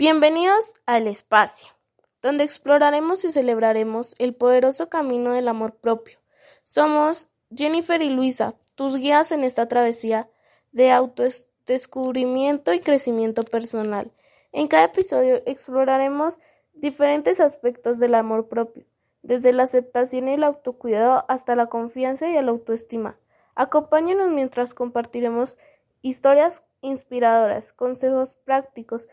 Bienvenidos al espacio, donde exploraremos y celebraremos el poderoso camino del amor propio. Somos Jennifer y Luisa, tus guías en esta travesía de autodescubrimiento y crecimiento personal. En cada episodio exploraremos diferentes aspectos del amor propio, desde la aceptación y el autocuidado hasta la confianza y la autoestima. Acompáñanos mientras compartiremos historias inspiradoras, consejos prácticos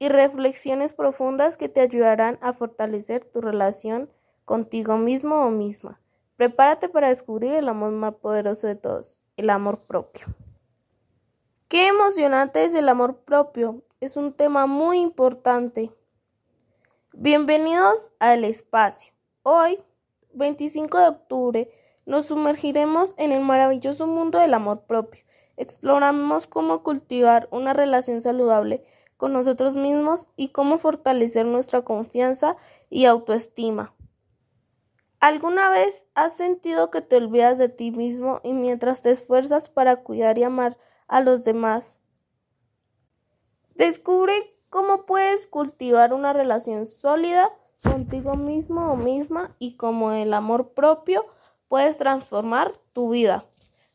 y reflexiones profundas que te ayudarán a fortalecer tu relación contigo mismo o misma. Prepárate para descubrir el amor más poderoso de todos, el amor propio. Qué emocionante es el amor propio. Es un tema muy importante. Bienvenidos al espacio. Hoy, 25 de octubre, nos sumergiremos en el maravilloso mundo del amor propio. Exploramos cómo cultivar una relación saludable con nosotros mismos y cómo fortalecer nuestra confianza y autoestima. ¿Alguna vez has sentido que te olvidas de ti mismo y mientras te esfuerzas para cuidar y amar a los demás? Descubre cómo puedes cultivar una relación sólida contigo mismo o misma y cómo el amor propio puedes transformar tu vida.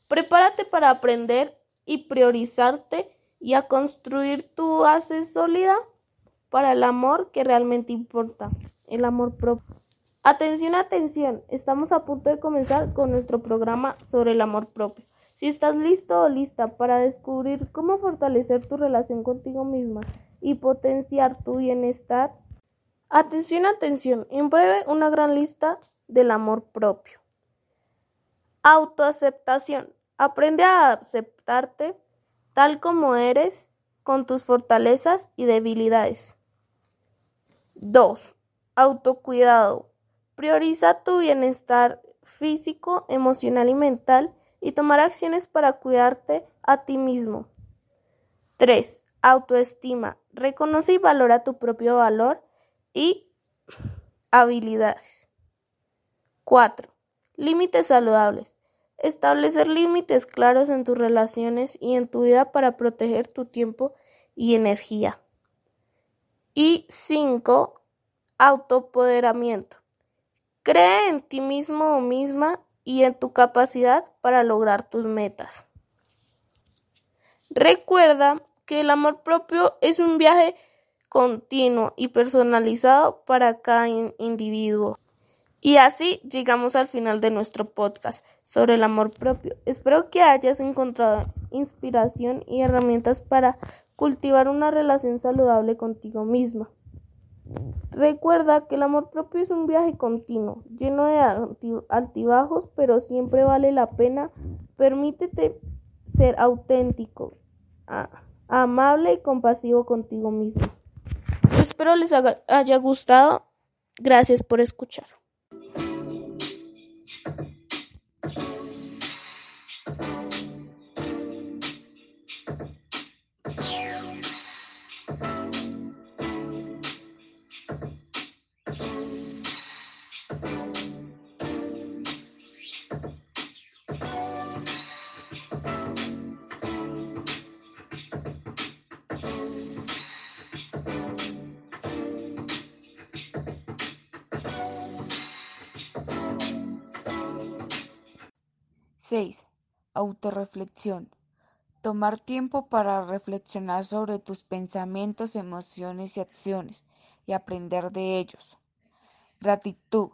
Prepárate para aprender y priorizarte y a construir tu base sólida para el amor que realmente importa, el amor propio. Atención, atención, estamos a punto de comenzar con nuestro programa sobre el amor propio. Si estás listo o lista para descubrir cómo fortalecer tu relación contigo misma y potenciar tu bienestar, atención, atención, en breve una gran lista del amor propio. Autoaceptación. Aprende a aceptarte tal como eres, con tus fortalezas y debilidades. 2. Autocuidado. Prioriza tu bienestar físico, emocional y mental y tomar acciones para cuidarte a ti mismo. 3. Autoestima. Reconoce y valora tu propio valor y habilidades. 4. Límites saludables. Establecer límites claros en tus relaciones y en tu vida para proteger tu tiempo y energía. Y 5. Autopoderamiento. Cree en ti mismo o misma y en tu capacidad para lograr tus metas. Recuerda que el amor propio es un viaje continuo y personalizado para cada individuo. Y así llegamos al final de nuestro podcast sobre el amor propio. Espero que hayas encontrado inspiración y herramientas para cultivar una relación saludable contigo misma. Recuerda que el amor propio es un viaje continuo, lleno de altibajos, pero siempre vale la pena. Permítete ser auténtico, amable y compasivo contigo mismo. Espero les haya gustado. Gracias por escuchar. 6. Autorreflexión. Tomar tiempo para reflexionar sobre tus pensamientos, emociones y acciones y aprender de ellos. Gratitud.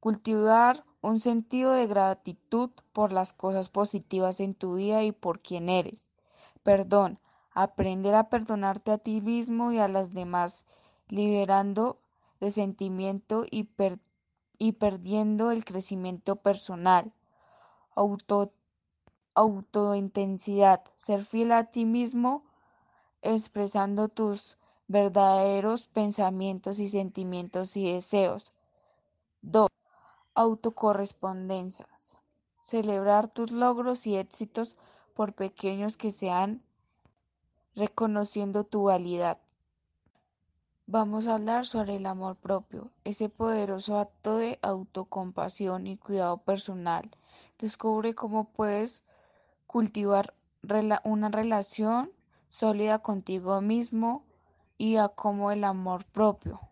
Cultivar un sentido de gratitud por las cosas positivas en tu vida y por quien eres. Perdón. Aprender a perdonarte a ti mismo y a las demás, liberando resentimiento y, y perdiendo el crecimiento personal auto, autointensidad, ser fiel a ti mismo, expresando tus verdaderos pensamientos y sentimientos y deseos. 2. Autocorrespondencias. Celebrar tus logros y éxitos por pequeños que sean, reconociendo tu validad. Vamos a hablar sobre el amor propio, ese poderoso acto de autocompasión y cuidado personal. Descubre cómo puedes cultivar una relación sólida contigo mismo y a como el amor propio.